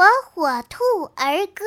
火火兔儿歌。